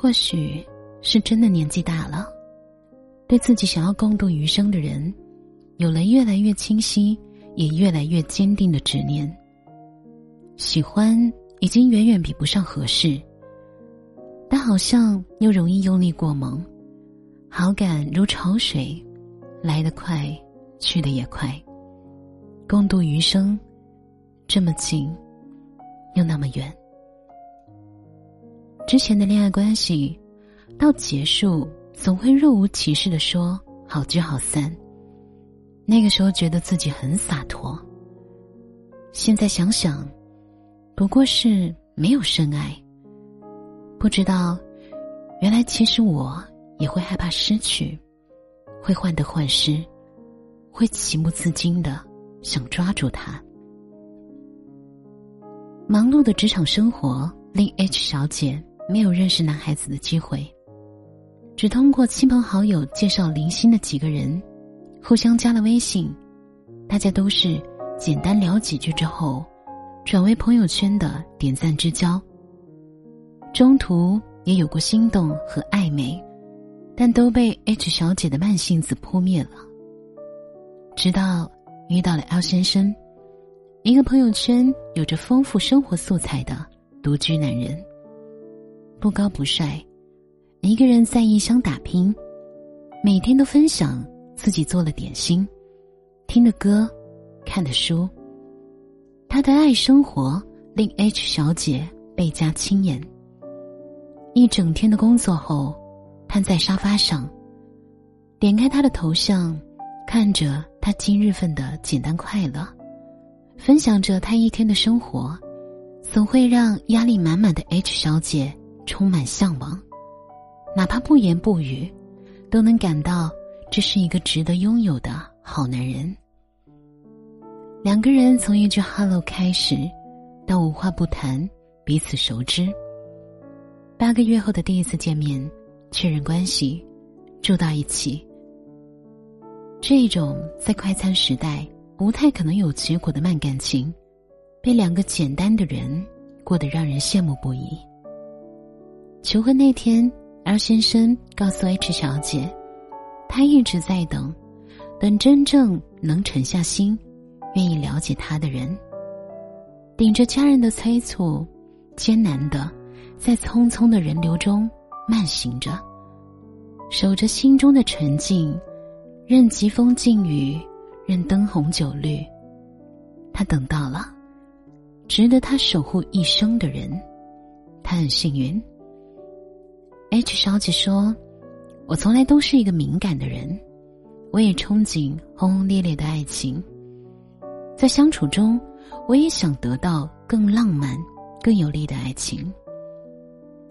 或许是真的年纪大了，对自己想要共度余生的人，有了越来越清晰，也越来越坚定的执念。喜欢已经远远比不上合适，但好像又容易用力过猛。好感如潮水，来得快，去得也快。共度余生，这么近，又那么远。之前的恋爱关系，到结束总会若无其事的说好聚好散。那个时候觉得自己很洒脱。现在想想，不过是没有深爱。不知道，原来其实我。也会害怕失去，会患得患失，会情不自禁的想抓住他。忙碌的职场生活令 H 小姐没有认识男孩子的机会，只通过亲朋好友介绍零星的几个人，互相加了微信，大家都是简单聊几句之后，转为朋友圈的点赞之交。中途也有过心动和暧昧。但都被 H 小姐的慢性子扑灭了。直到遇到了 L 先生，一个朋友圈有着丰富生活素材的独居男人，不高不帅，一个人在异乡打拼，每天都分享自己做了点心、听的歌、看的书。他的爱生活令 H 小姐倍加亲眼。一整天的工作后。瘫在沙发上，点开他的头像，看着他今日份的简单快乐，分享着他一天的生活，总会让压力满满的 H 小姐充满向往，哪怕不言不语，都能感到这是一个值得拥有的好男人。两个人从一句 “hello” 开始，到无话不谈，彼此熟知。八个月后的第一次见面。确认关系，住到一起。这种在快餐时代不太可能有结果的慢感情，被两个简单的人过得让人羡慕不已。求婚那天，L 先生告诉 H 小姐，他一直在等，等真正能沉下心、愿意了解他的人。顶着家人的催促，艰难的在匆匆的人流中。慢行着，守着心中的沉静，任疾风劲雨，任灯红酒绿，他等到了，值得他守护一生的人，他很幸运。H 小姐说：“我从来都是一个敏感的人，我也憧憬轰轰烈烈的爱情，在相处中，我也想得到更浪漫、更有力的爱情。”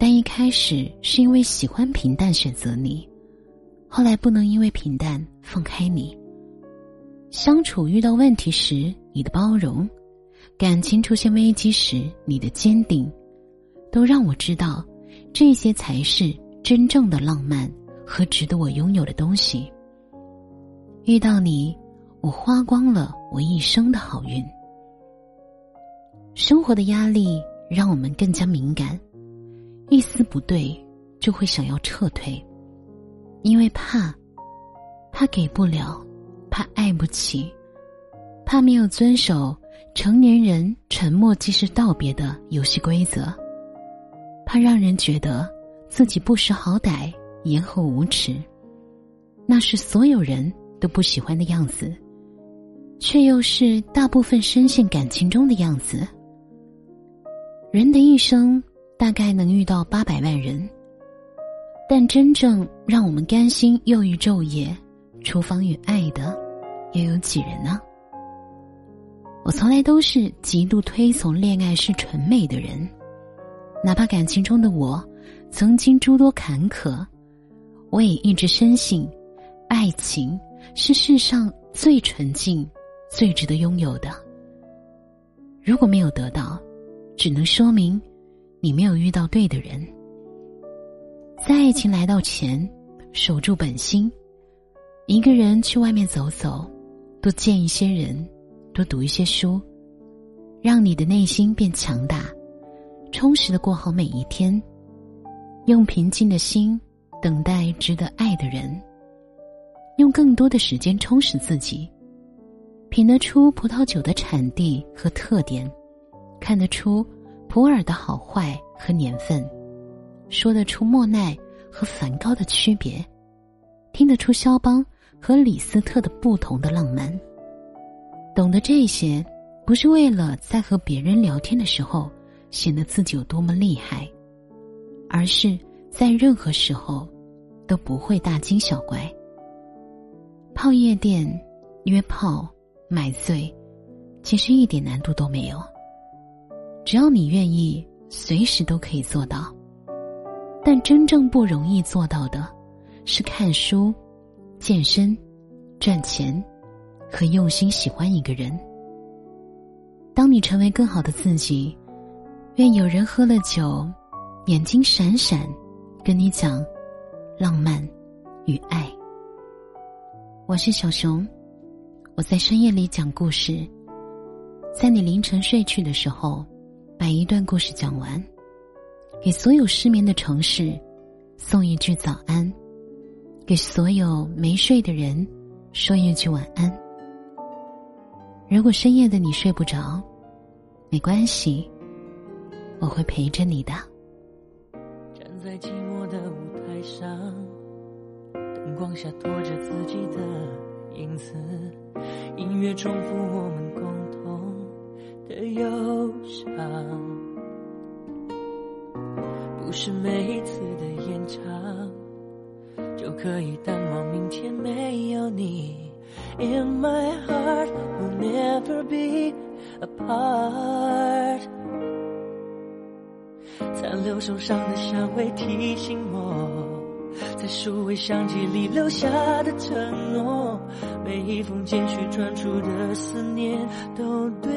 但一开始是因为喜欢平淡选择你，后来不能因为平淡放开你。相处遇到问题时你的包容，感情出现危机时你的坚定，都让我知道，这些才是真正的浪漫和值得我拥有的东西。遇到你，我花光了我一生的好运。生活的压力让我们更加敏感。一丝不对，就会想要撤退，因为怕，怕给不了，怕爱不起，怕没有遵守成年人沉默即是道别的游戏规则，怕让人觉得自己不识好歹、言厚无耻，那是所有人都不喜欢的样子，却又是大部分深陷感情中的样子。人的一生。大概能遇到八百万人，但真正让我们甘心又于昼夜、厨房与爱的，又有几人呢？我从来都是极度推崇恋爱是纯美的人，哪怕感情中的我曾经诸多坎坷，我也一直深信，爱情是世上最纯净、最值得拥有的。如果没有得到，只能说明。你没有遇到对的人，在爱情来到前，守住本心，一个人去外面走走，多见一些人，多读一些书，让你的内心变强大，充实的过好每一天。用平静的心等待值得爱的人，用更多的时间充实自己，品得出葡萄酒的产地和特点，看得出普洱的好坏和年份，说得出莫奈和梵高的区别，听得出肖邦和李斯特的不同的浪漫。懂得这些，不是为了在和别人聊天的时候显得自己有多么厉害。而是在任何时候都不会大惊小怪。泡夜店、约炮、买醉，其实一点难度都没有。只要你愿意，随时都可以做到。但真正不容易做到的，是看书、健身、赚钱和用心喜欢一个人。当你成为更好的自己，愿有人喝了酒。眼睛闪闪，跟你讲浪漫与爱。我是小熊，我在深夜里讲故事，在你凌晨睡去的时候，把一段故事讲完，给所有失眠的城市送一句早安，给所有没睡的人说一句晚安。如果深夜的你睡不着，没关系，我会陪着你的。站在寂寞的舞台上，灯光下拖着自己的影子，音乐重复我们共同的忧伤。不是每一次的演唱就可以淡忘明天没有你。In my heart will never be apart。残留手上的香味提醒我，在数位相机里留下的承诺，每一封简讯传出的思念，都对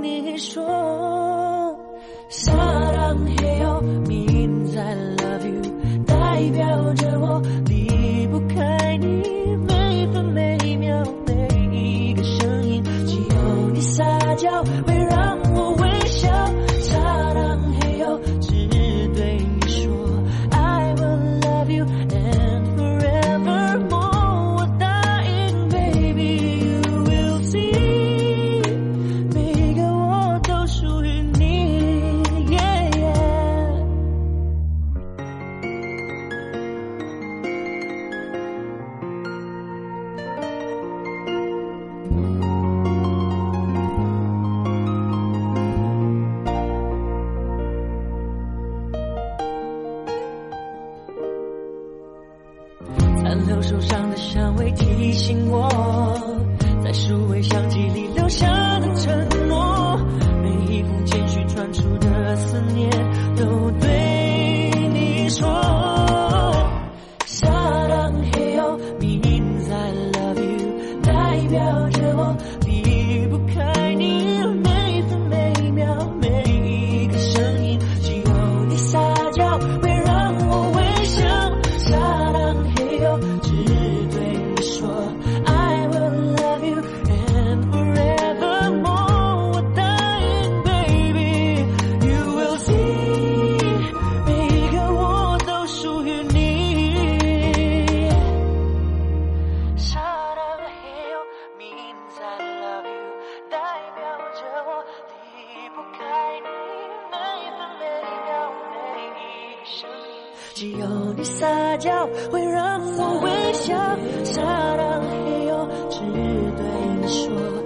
你说。只有你撒娇会让我微笑，撒浪嘿哟，只对你说。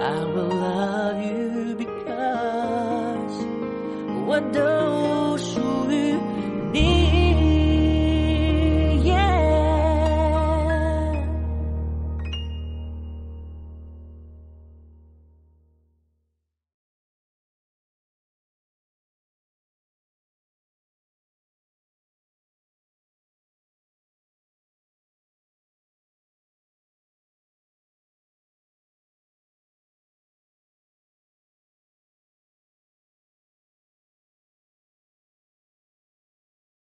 I will love you because what do